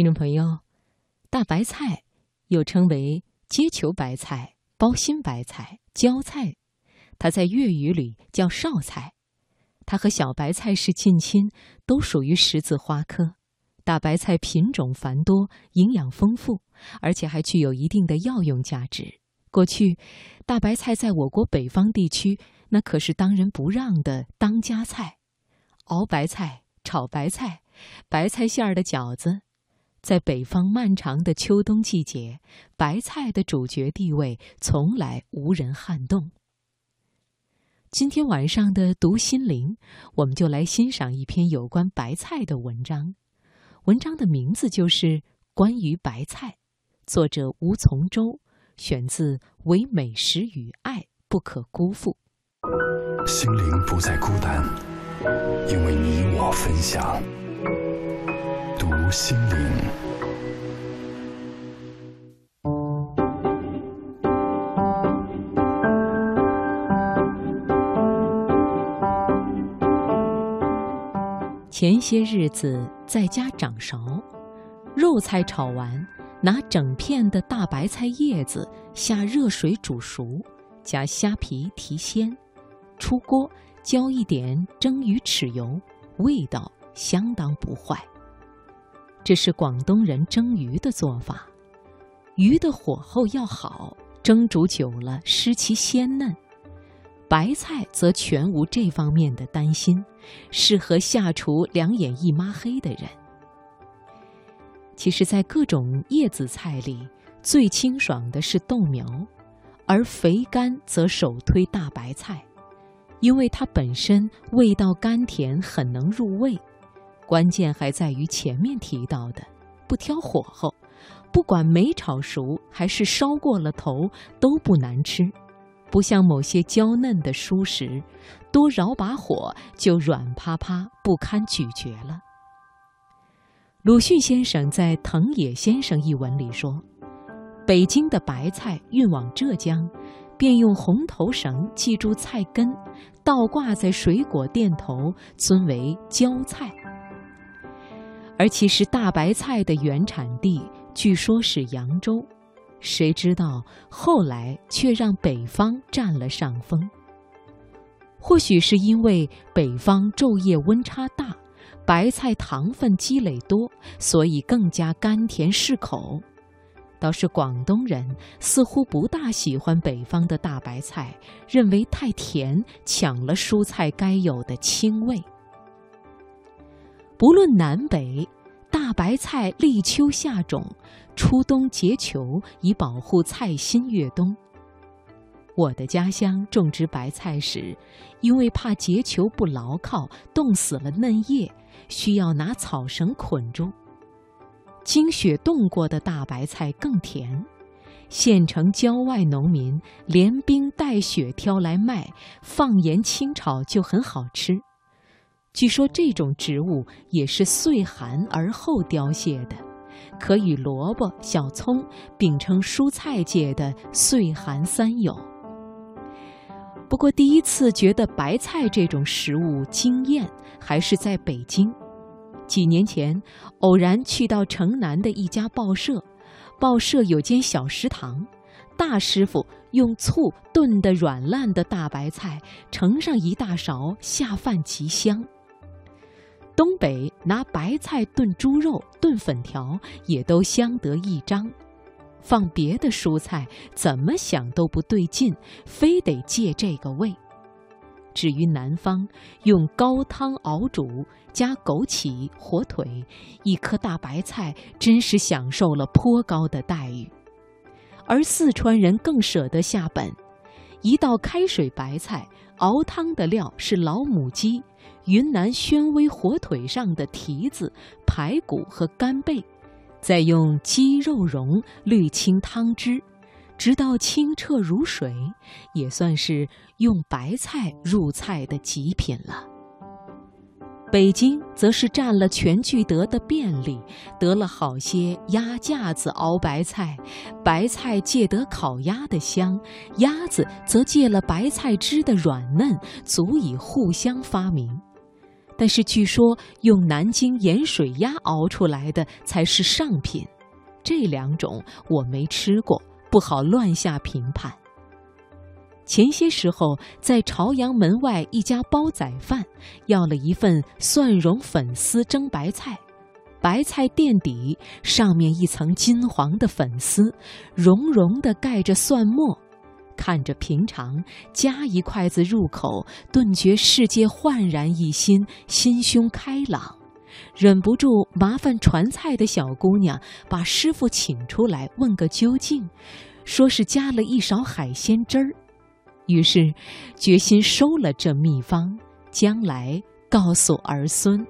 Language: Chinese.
听众朋友，大白菜又称为结球白菜、包心白菜、浇菜，它在粤语里叫绍菜。它和小白菜是近亲，都属于十字花科。大白菜品种繁多，营养丰富，而且还具有一定的药用价值。过去，大白菜在我国北方地区那可是当仁不让的当家菜，熬白菜、炒白菜、白菜馅儿的饺子。在北方漫长的秋冬季节，白菜的主角地位从来无人撼动。今天晚上的读心灵，我们就来欣赏一篇有关白菜的文章。文章的名字就是《关于白菜》，作者吴从周，选自《唯美食与爱不可辜负》。心灵不再孤单，因为你我分享。心灵。前些日子在家掌勺，肉菜炒完，拿整片的大白菜叶子下热水煮熟，加虾皮提鲜，出锅浇一点蒸鱼豉油，味道相当不坏。这是广东人蒸鱼的做法，鱼的火候要好，蒸煮久了失其鲜嫩。白菜则全无这方面的担心，适合下厨两眼一抹黑的人。其实，在各种叶子菜里，最清爽的是豆苗，而肥甘则首推大白菜，因为它本身味道甘甜，很能入味。关键还在于前面提到的，不挑火候，不管没炒熟还是烧过了头都不难吃，不像某些娇嫩的蔬食，多饶把火就软趴趴不堪咀嚼了。鲁迅先生在《藤野先生》一文里说：“北京的白菜运往浙江，便用红头绳系住菜根，倒挂在水果店头，尊为椒菜。”而其实大白菜的原产地据说是扬州，谁知道后来却让北方占了上风。或许是因为北方昼夜温差大，白菜糖分积累多，所以更加甘甜适口。倒是广东人似乎不大喜欢北方的大白菜，认为太甜，抢了蔬菜该有的清味。不论南北，大白菜立秋下种，初冬结球，以保护菜心越冬。我的家乡种植白菜时，因为怕结球不牢靠，冻死了嫩叶，需要拿草绳捆住。经雪冻过的大白菜更甜，县城郊外农民连冰带雪挑来卖，放盐清炒就很好吃。据说这种植物也是岁寒而后凋谢的，可与萝卜、小葱并称蔬菜界的岁寒三友。不过，第一次觉得白菜这种食物惊艳，还是在北京。几年前，偶然去到城南的一家报社，报社有间小食堂，大师傅用醋炖的软烂的大白菜，盛上一大勺，下饭极香。东北拿白菜炖猪肉、炖粉条，也都相得益彰。放别的蔬菜，怎么想都不对劲，非得借这个味。至于南方，用高汤熬煮，加枸杞、火腿，一颗大白菜，真是享受了颇高的待遇。而四川人更舍得下本，一道开水白菜，熬汤的料是老母鸡。云南宣威火腿上的蹄子、排骨和干贝，再用鸡肉蓉滤清汤汁，直到清澈如水，也算是用白菜入菜的极品了。北京则是占了全聚德的便利，得了好些鸭架子熬白菜，白菜借得烤鸭的香，鸭子则借了白菜汁的软嫩，足以互相发明。但是据说用南京盐水鸭熬出来的才是上品。这两种我没吃过，不好乱下评判。前些时候在朝阳门外一家煲仔饭，要了一份蒜蓉粉丝蒸白菜，白菜垫底，上面一层金黄的粉丝，绒绒的盖着蒜末，看着平常，夹一筷子入口，顿觉世界焕然一新，心胸开朗。忍不住麻烦传菜的小姑娘把师傅请出来问个究竟，说是加了一勺海鲜汁儿，于是决心收了这秘方，将来告诉儿孙。